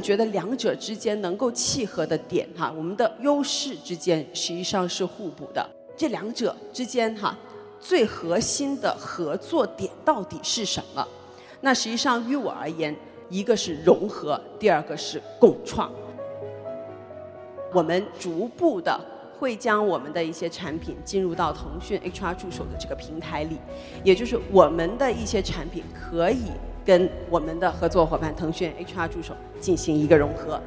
觉得两者之间能够契合的点哈，我们的优势之间实际上是互补的。这两者之间哈，最核心的合作点到底是什么？那实际上于我而言，一个是融合，第二个是共创。我们逐步的会将我们的一些产品进入到腾讯 HR 助手的这个平台里，也就是我们的一些产品可以跟我们的合作伙伴腾讯 HR 助手进行一个融合。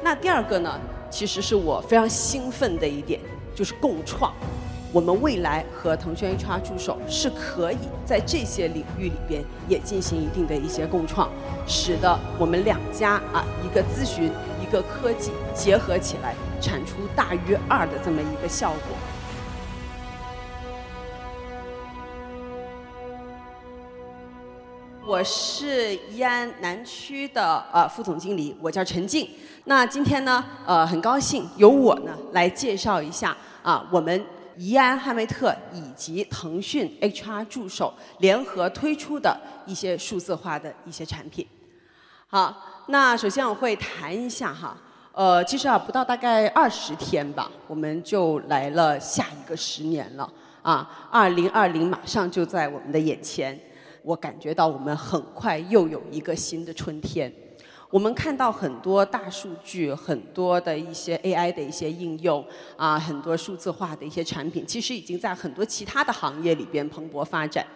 那第二个呢，其实是我非常兴奋的一点，就是共创。我们未来和腾讯 HR 助手是可以在这些领域里边也进行一定的一些共创，使得我们两家啊一个咨询一个科技结合起来，产出大于二的这么一个效果。我是宜安南区的呃副总经理，我叫陈静。那今天呢，呃很高兴由我呢来介绍一下啊我们。宜安汉威特以及腾讯 HR 助手联合推出的一些数字化的一些产品。好，那首先我会谈一下哈，呃，其实啊不到大概二十天吧，我们就来了下一个十年了啊，二零二零马上就在我们的眼前，我感觉到我们很快又有一个新的春天。我们看到很多大数据，很多的一些 AI 的一些应用啊，很多数字化的一些产品，其实已经在很多其他的行业里边蓬勃发展。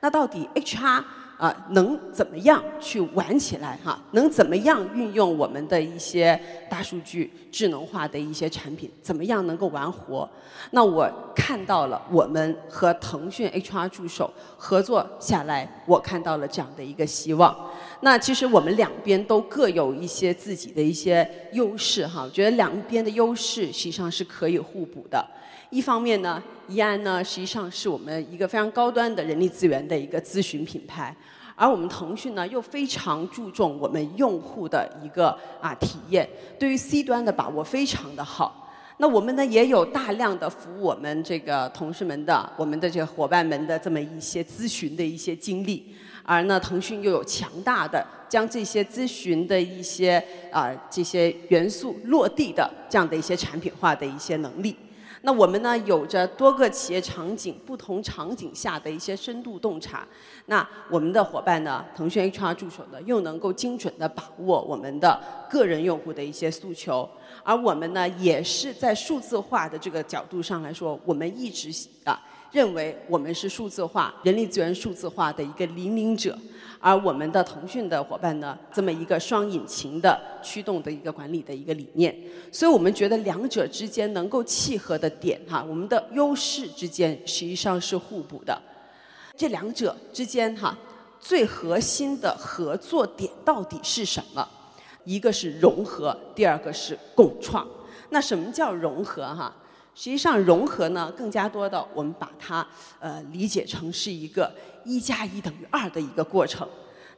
那到底 HR？啊，能怎么样去玩起来哈？能怎么样运用我们的一些大数据、智能化的一些产品？怎么样能够玩活？那我看到了，我们和腾讯 HR 助手合作下来，我看到了这样的一个希望。那其实我们两边都各有一些自己的一些优势哈，我觉得两边的优势实际上是可以互补的。一方面呢，怡安呢实际上是我们一个非常高端的人力资源的一个咨询品牌，而我们腾讯呢又非常注重我们用户的一个啊体验，对于 C 端的把握非常的好。那我们呢也有大量的服务我们这个同事们的、我们的这个伙伴们的这么一些咨询的一些经历，而呢腾讯又有强大的将这些咨询的一些啊这些元素落地的这样的一些产品化的一些能力。那我们呢，有着多个企业场景、不同场景下的一些深度洞察。那我们的伙伴呢，腾讯 HR 助手呢，又能够精准的把握我们的个人用户的一些诉求。而我们呢，也是在数字化的这个角度上来说，我们一直啊认为我们是数字化、人力资源数字化的一个领领者。而我们的腾讯的伙伴呢，这么一个双引擎的驱动的一个管理的一个理念，所以我们觉得两者之间能够契合的点哈，我们的优势之间实际上是互补的。这两者之间哈，最核心的合作点到底是什么？一个是融合，第二个是共创。那什么叫融合哈？实际上融合呢，更加多的我们把它呃理解成是一个。一加一等于二的一个过程，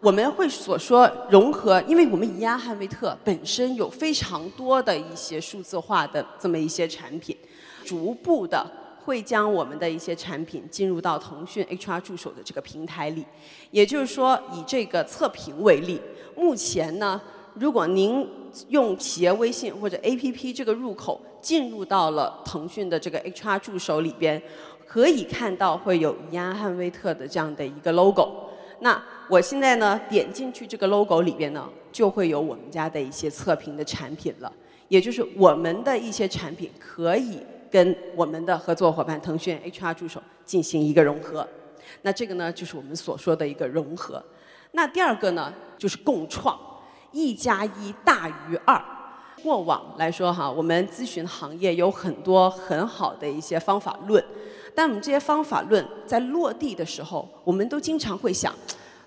我们会所说融合，因为我们宜安汉威特本身有非常多的一些数字化的这么一些产品，逐步的会将我们的一些产品进入到腾讯 HR 助手的这个平台里。也就是说，以这个测评为例，目前呢，如果您用企业微信或者 APP 这个入口进入到了腾讯的这个 HR 助手里边。可以看到会有怡安汉威特的这样的一个 logo。那我现在呢点进去这个 logo 里边呢，就会有我们家的一些测评的产品了。也就是我们的一些产品可以跟我们的合作伙伴腾讯 HR 助手进行一个融合。那这个呢就是我们所说的一个融合。那第二个呢就是共创，一加一大于二。过往来说哈，我们咨询行业有很多很好的一些方法论。但我们这些方法论在落地的时候，我们都经常会想，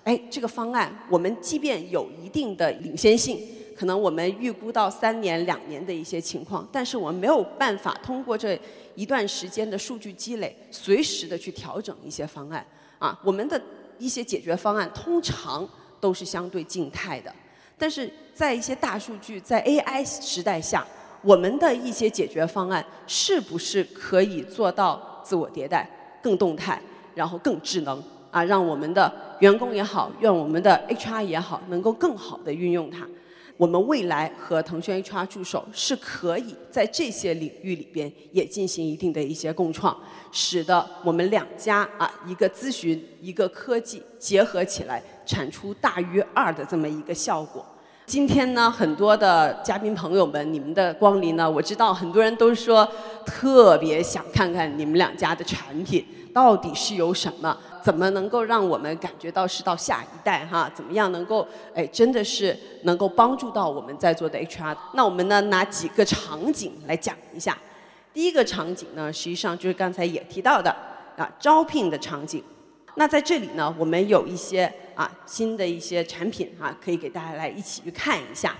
哎，这个方案我们即便有一定的领先性，可能我们预估到三年、两年的一些情况，但是我们没有办法通过这一段时间的数据积累，随时的去调整一些方案。啊，我们的一些解决方案通常都是相对静态的，但是在一些大数据、在 AI 时代下，我们的一些解决方案是不是可以做到？自我迭代，更动态，然后更智能啊，让我们的员工也好，让我们的 HR 也好，能够更好的运用它。我们未来和腾讯 HR 助手是可以在这些领域里边也进行一定的一些共创，使得我们两家啊一个咨询一个科技结合起来，产出大于二的这么一个效果。今天呢，很多的嘉宾朋友们，你们的光临呢，我知道很多人都说特别想看看你们两家的产品到底是有什么。怎么能够让我们感觉到是到下一代哈？怎么样能够哎，真的是能够帮助到我们在座的 HR？那我们呢拿几个场景来讲一下。第一个场景呢，实际上就是刚才也提到的啊，招聘的场景。那在这里呢，我们有一些啊新的一些产品啊，可以给大家来一起去看一下。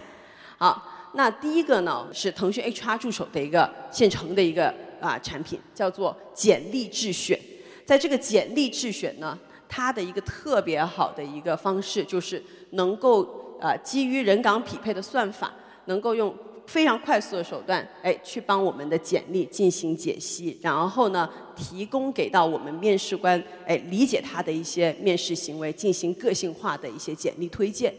好，那第一个呢是腾讯 HR 助手的一个现成的一个啊产品，叫做简历智选。在这个简历智选呢，它的一个特别好的一个方式就是能够啊基于人岗匹配的算法，能够用非常快速的手段，哎，去帮我们的简历进行解析，然后呢，提供给到我们面试官，哎，理解他的一些面试行为，进行个性化的一些简历推荐。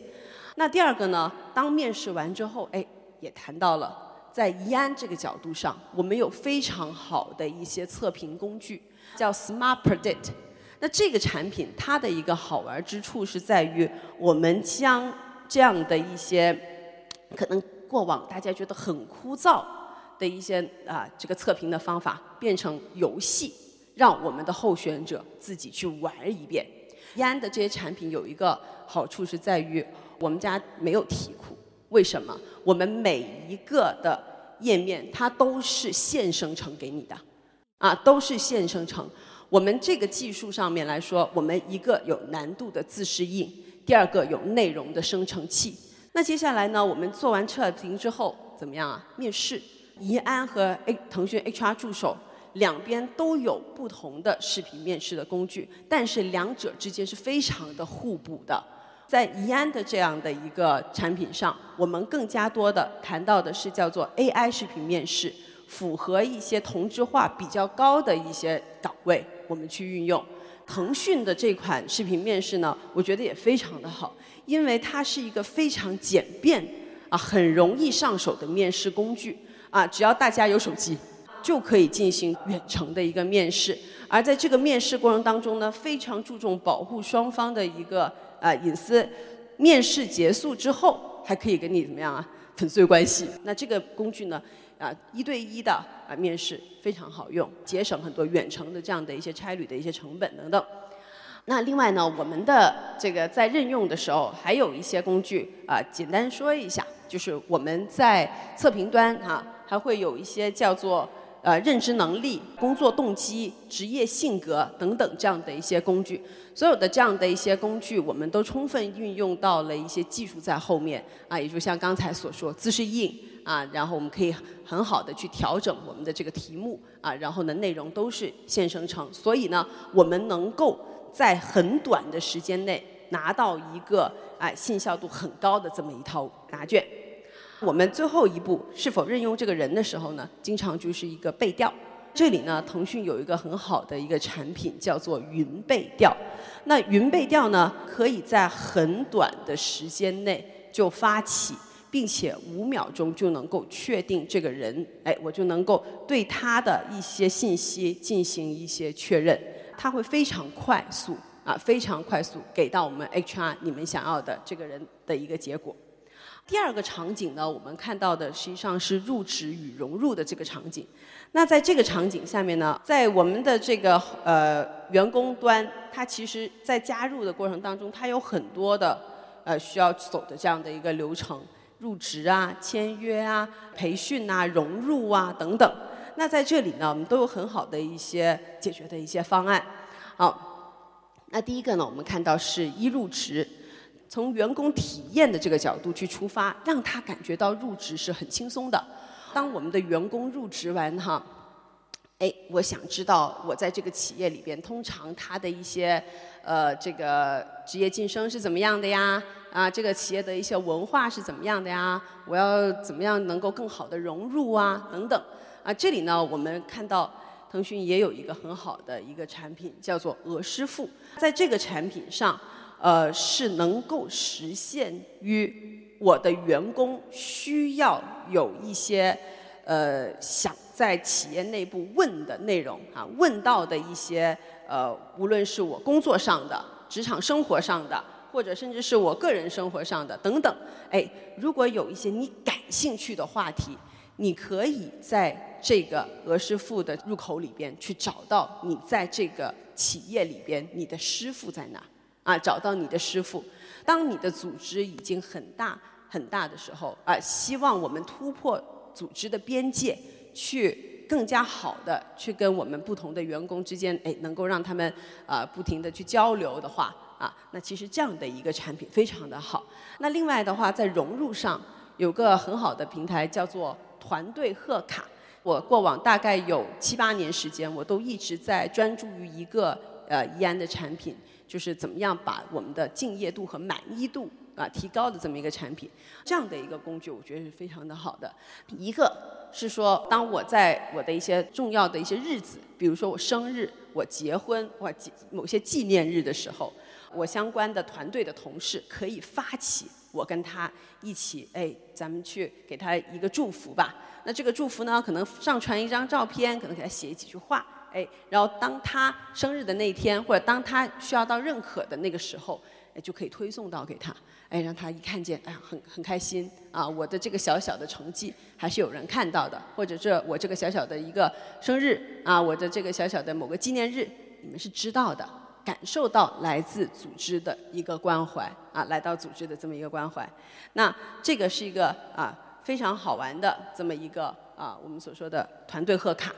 那第二个呢，当面试完之后，哎，也谈到了在宜安这个角度上，我们有非常好的一些测评工具。叫 Smart Predict，那这个产品它的一个好玩之处是在于，我们将这样的一些可能过往大家觉得很枯燥的一些啊这个测评的方法变成游戏，让我们的候选者自己去玩一遍。易安的这些产品有一个好处是在于，我们家没有题库，为什么？我们每一个的页面它都是现生成给你的。啊，都是现生成。我们这个技术上面来说，我们一个有难度的自适应，第二个有内容的生成器。那接下来呢，我们做完测评之后怎么样啊？面试，宜安和 A 腾讯 HR 助手两边都有不同的视频面试的工具，但是两者之间是非常的互补的。在宜安的这样的一个产品上，我们更加多的谈到的是叫做 AI 视频面试。符合一些同质化比较高的一些岗位，我们去运用。腾讯的这款视频面试呢，我觉得也非常的好，因为它是一个非常简便啊，很容易上手的面试工具啊，只要大家有手机，就可以进行远程的一个面试。而在这个面试过程当中呢，非常注重保护双方的一个呃隐私。面试结束之后，还可以跟你怎么样啊？粉碎关系。那这个工具呢？啊，一对一的啊面试非常好用，节省很多远程的这样的一些差旅的一些成本等等。那另外呢，我们的这个在任用的时候还有一些工具啊，简单说一下，就是我们在测评端啊，还会有一些叫做呃认知能力、工作动机、职业性格等等这样的一些工具。所有的这样的一些工具，我们都充分运用到了一些技术在后面啊，也就像刚才所说，姿势硬。啊，然后我们可以很好的去调整我们的这个题目啊，然后呢内容都是现生成，所以呢我们能够在很短的时间内拿到一个哎信效度很高的这么一套答卷。我们最后一步是否任用这个人的时候呢，经常就是一个背调。这里呢，腾讯有一个很好的一个产品叫做云背调。那云背调呢，可以在很短的时间内就发起。并且五秒钟就能够确定这个人，哎，我就能够对他的一些信息进行一些确认，他会非常快速啊，非常快速给到我们 HR 你们想要的这个人的一个结果。第二个场景呢，我们看到的实际上是入职与融入的这个场景。那在这个场景下面呢，在我们的这个呃员工端，他其实在加入的过程当中，他有很多的呃需要走的这样的一个流程。入职啊、签约啊、培训啊、融入啊等等，那在这里呢，我们都有很好的一些解决的一些方案。好，那第一个呢，我们看到是一入职，从员工体验的这个角度去出发，让他感觉到入职是很轻松的。当我们的员工入职完哈，哎，我想知道我在这个企业里边，通常他的一些呃这个职业晋升是怎么样的呀？啊，这个企业的一些文化是怎么样的呀？我要怎么样能够更好的融入啊？等等。啊，这里呢，我们看到腾讯也有一个很好的一个产品，叫做鹅师傅。在这个产品上，呃，是能够实现于我的员工需要有一些呃想在企业内部问的内容啊，问到的一些呃，无论是我工作上的、职场生活上的，或者甚至是我个人生活上的等等，哎，如果有一些你感兴趣的话题。你可以在这个俄师傅的入口里边去找到你在这个企业里边你的师傅在哪啊？找到你的师傅。当你的组织已经很大很大的时候啊，希望我们突破组织的边界，去更加好的去跟我们不同的员工之间，哎，能够让他们啊不停的去交流的话啊，那其实这样的一个产品非常的好。那另外的话，在融入上有个很好的平台叫做。团队贺卡，我过往大概有七八年时间，我都一直在专注于一个呃怡安的产品，就是怎么样把我们的敬业度和满意度啊提高的这么一个产品。这样的一个工具，我觉得是非常的好的。一个是说，当我在我的一些重要的一些日子，比如说我生日、我结婚或某些纪念日的时候，我相关的团队的同事可以发起。我跟他一起，哎，咱们去给他一个祝福吧。那这个祝福呢，可能上传一张照片，可能给他写几句话，哎，然后当他生日的那一天，或者当他需要到认可的那个时候，就可以推送到给他，哎，让他一看见，哎，很很开心啊！我的这个小小的成绩还是有人看到的，或者这我这个小小的一个生日啊，我的这个小小的某个纪念日，你们是知道的。感受到来自组织的一个关怀啊，来到组织的这么一个关怀，那这个是一个啊非常好玩的这么一个啊我们所说的团队贺卡。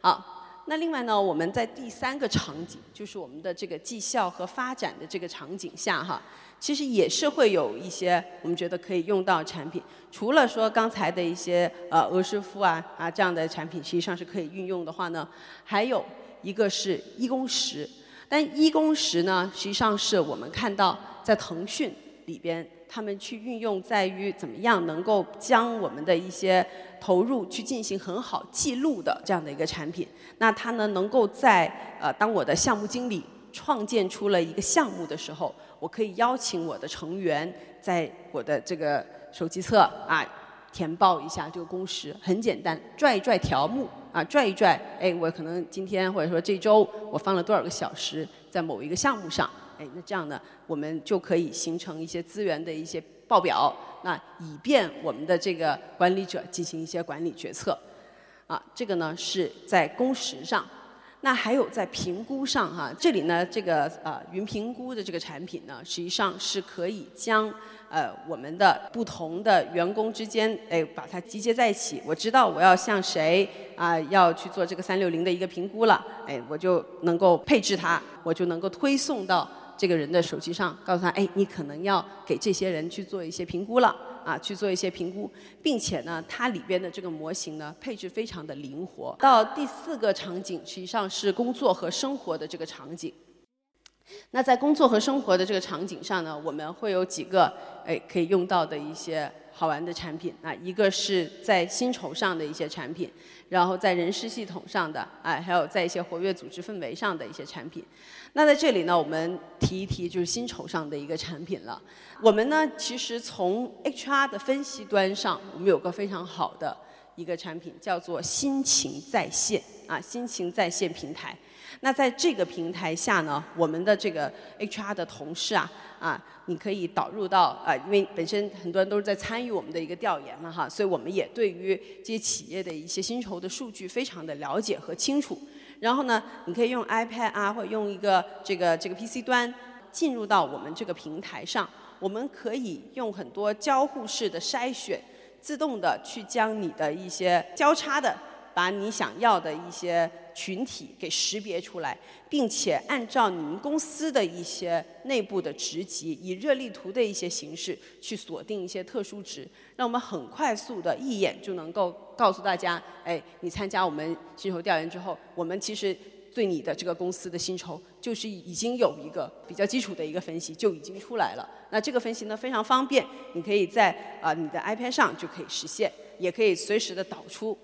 好，那另外呢，我们在第三个场景，就是我们的这个绩效和发展的这个场景下哈，其实也是会有一些我们觉得可以用到产品。除了说刚才的一些呃俄师傅啊啊这样的产品，实际上是可以运用的话呢，还有一个是一工时。但一工时呢，实际上是我们看到在腾讯里边，他们去运用在于怎么样能够将我们的一些投入去进行很好记录的这样的一个产品。那它呢，能够在呃，当我的项目经理创建出了一个项目的时候，我可以邀请我的成员在我的这个手机侧啊。填报一下这个工时很简单，拽一拽条目啊，拽一拽，哎，我可能今天或者说这周我放了多少个小时在某一个项目上，哎，那这样呢，我们就可以形成一些资源的一些报表，那以便我们的这个管理者进行一些管理决策，啊，这个呢是在工时上。那还有在评估上哈，这里呢，这个呃云评估的这个产品呢，实际上是可以将呃我们的不同的员工之间，哎，把它集结在一起。我知道我要向谁啊要去做这个三六零的一个评估了，哎，我就能够配置它，我就能够推送到这个人的手机上，告诉他，哎，你可能要给这些人去做一些评估了。啊，去做一些评估，并且呢，它里边的这个模型呢，配置非常的灵活。到第四个场景，实际上是工作和生活的这个场景。那在工作和生活的这个场景上呢，我们会有几个哎可以用到的一些。好玩的产品啊，一个是在薪酬上的一些产品，然后在人事系统上的啊，还有在一些活跃组织氛围上的一些产品。那在这里呢，我们提一提就是薪酬上的一个产品了。我们呢，其实从 HR 的分析端上，我们有个非常好的一个产品，叫做心情在线啊，心情在线平台。那在这个平台下呢，我们的这个 HR 的同事啊，啊，你可以导入到啊，因为本身很多人都是在参与我们的一个调研嘛哈，所以我们也对于这些企业的一些薪酬的数据非常的了解和清楚。然后呢，你可以用 iPad 啊，或者用一个这个这个 PC 端进入到我们这个平台上，我们可以用很多交互式的筛选，自动的去将你的一些交叉的。把你想要的一些群体给识别出来，并且按照你们公司的一些内部的职级，以热力图的一些形式去锁定一些特殊值，让我们很快速的一眼就能够告诉大家，哎，你参加我们薪酬调研之后，我们其实对你的这个公司的薪酬就是已经有一个比较基础的一个分析就已经出来了。那这个分析呢非常方便，你可以在啊你的 iPad 上就可以实现，也可以随时的导出。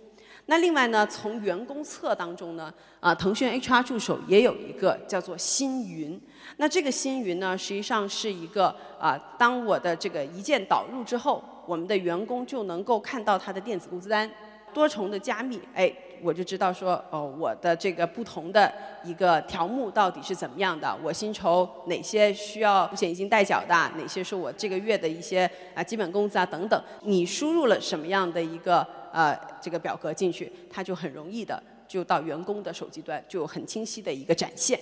那另外呢，从员工册当中呢，啊，腾讯 HR 助手也有一个叫做星云。那这个星云呢，实际上是一个啊，当我的这个一键导入之后，我们的员工就能够看到他的电子工资单，多重的加密，哎，我就知道说，哦，我的这个不同的一个条目到底是怎么样的，我薪酬哪些需要五险一金代缴的，哪些是我这个月的一些啊基本工资啊等等，你输入了什么样的一个。呃，这个表格进去，它就很容易的就到员工的手机端，就有很清晰的一个展现。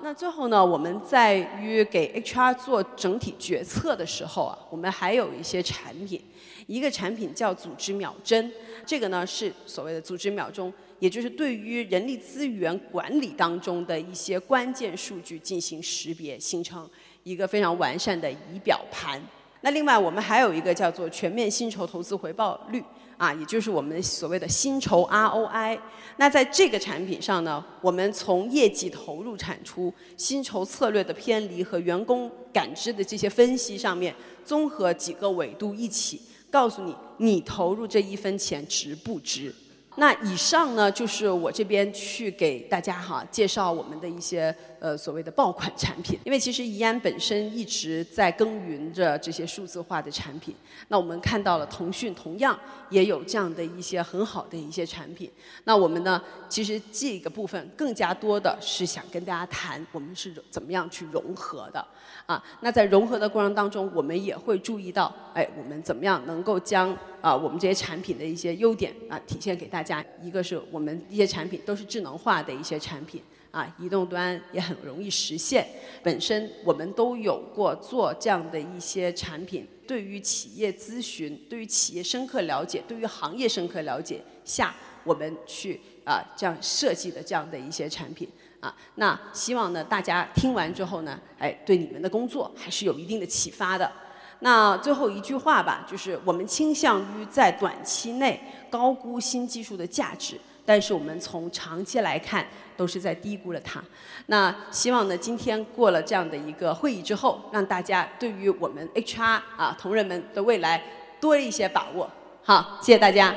那最后呢，我们在于给 HR 做整体决策的时候啊，我们还有一些产品，一个产品叫组织秒针，这个呢是所谓的组织秒钟，也就是对于人力资源管理当中的一些关键数据进行识别，形成一个非常完善的仪表盘。那另外我们还有一个叫做全面薪酬投资回报率。啊，也就是我们所谓的薪酬 ROI。那在这个产品上呢，我们从业绩投入产出、薪酬策略的偏离和员工感知的这些分析上面，综合几个维度一起，告诉你你投入这一分钱值不值。那以上呢，就是我这边去给大家哈介绍我们的一些呃所谓的爆款产品。因为其实怡安本身一直在耕耘着这些数字化的产品。那我们看到了腾讯同样也有这样的一些很好的一些产品。那我们呢，其实这个部分更加多的是想跟大家谈我们是怎么样去融合的啊。那在融合的过程当中，我们也会注意到，哎，我们怎么样能够将啊我们这些产品的一些优点啊体现给大家家。一个是我们一些产品都是智能化的一些产品啊，移动端也很容易实现。本身我们都有过做这样的一些产品，对于企业咨询、对于企业深刻了解、对于行业深刻了解下，我们去啊这样设计的这样的一些产品啊。那希望呢大家听完之后呢，哎，对你们的工作还是有一定的启发的。那最后一句话吧，就是我们倾向于在短期内高估新技术的价值，但是我们从长期来看都是在低估了它。那希望呢，今天过了这样的一个会议之后，让大家对于我们 HR 啊同仁们的未来多一些把握。好，谢谢大家。